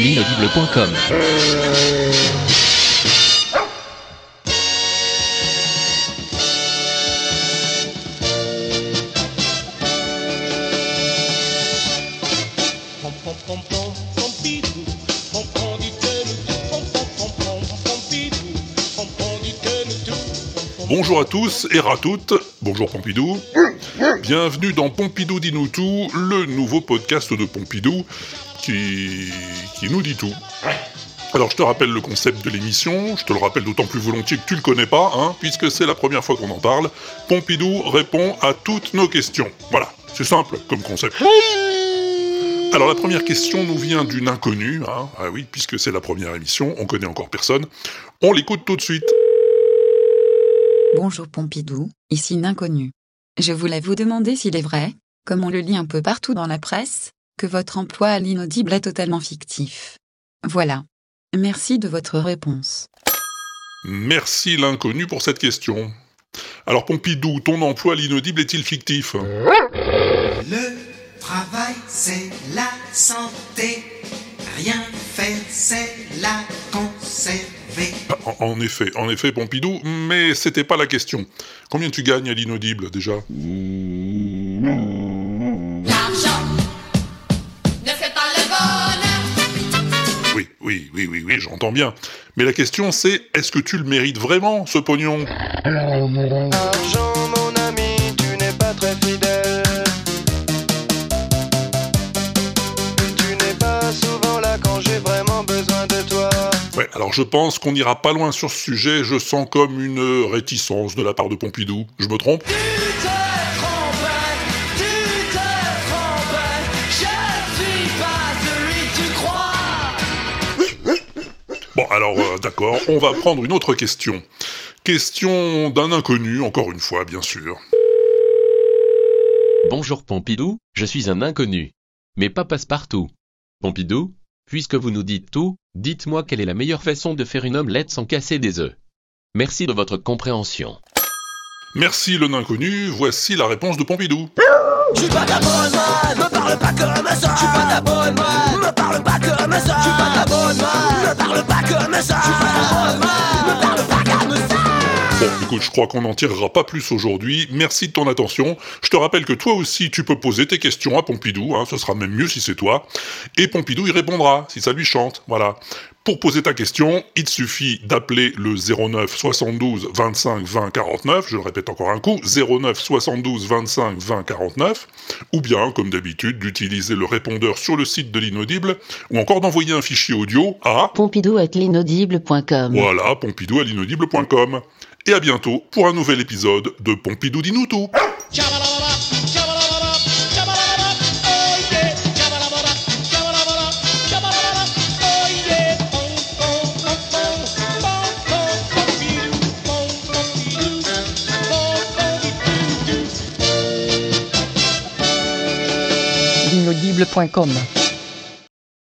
L'inaudible.com Bonjour à tous et à toutes, bonjour Pompidou. Bienvenue dans Pompidou dit nous tout, le nouveau podcast de Pompidou qui, qui nous dit tout. Alors je te rappelle le concept de l'émission, je te le rappelle d'autant plus volontiers que tu le connais pas, hein, puisque c'est la première fois qu'on en parle. Pompidou répond à toutes nos questions. Voilà, c'est simple comme concept. Alors la première question nous vient d'une inconnue, hein. ah oui, puisque c'est la première émission, on connaît encore personne. On l'écoute tout de suite. Bonjour Pompidou, ici l'inconnu. Je voulais vous demander s'il est vrai, comme on le lit un peu partout dans la presse, que votre emploi à l'inaudible est totalement fictif. Voilà. Merci de votre réponse. Merci l'inconnu pour cette question. Alors Pompidou, ton emploi à l'inaudible est-il fictif? Le travail, c'est la santé. Rien faire, c'est la conserver. en, en effet, en effet Pompidou, mais c'était pas la question. Combien tu gagnes à l'inaudible déjà? L'argent ne fait pas le bonheur. Oui, oui, oui, oui, oui, j'entends bien. Mais la question c'est, est-ce que tu le mérites vraiment, ce pognon? Argent, alors je pense qu'on n'ira pas loin sur ce sujet, je sens comme une réticence de la part de Pompidou. Je me trompe? Tu te trompais, tu te trompais. Je suis pas celui que tu crois. Bon, alors euh, d'accord, on va prendre une autre question. Question d'un inconnu, encore une fois, bien sûr. Bonjour Pompidou, je suis un inconnu. Mais pas passe-partout. Pompidou, puisque vous nous dites tout, dites-moi quelle est la meilleure façon de faire une omelette sans casser des œufs. Merci de votre compréhension. Merci le inconnu, voici la réponse de Pompidou. Je suis pas ta bonne man, me parle pas comme ça. Je suis pas ta bonne man, je crois qu'on n'en tirera pas plus aujourd'hui. Merci de ton attention. Je te rappelle que toi aussi, tu peux poser tes questions à Pompidou. Hein, ce sera même mieux si c'est toi. Et Pompidou y répondra, si ça lui chante. Voilà. Pour poser ta question, il te suffit d'appeler le 09 72 25 20 49. Je le répète encore un coup, 09 72 25 20 49. Ou bien, comme d'habitude, d'utiliser le répondeur sur le site de l'inaudible, ou encore d'envoyer un fichier audio à Pompidou at l'inaudible.com. voilà, pompidou à l'inaudible.com. Et à bientôt pour un nouvel épisode de Pompidou dit nous tout. Pom, pompidou. L'inaudible.com.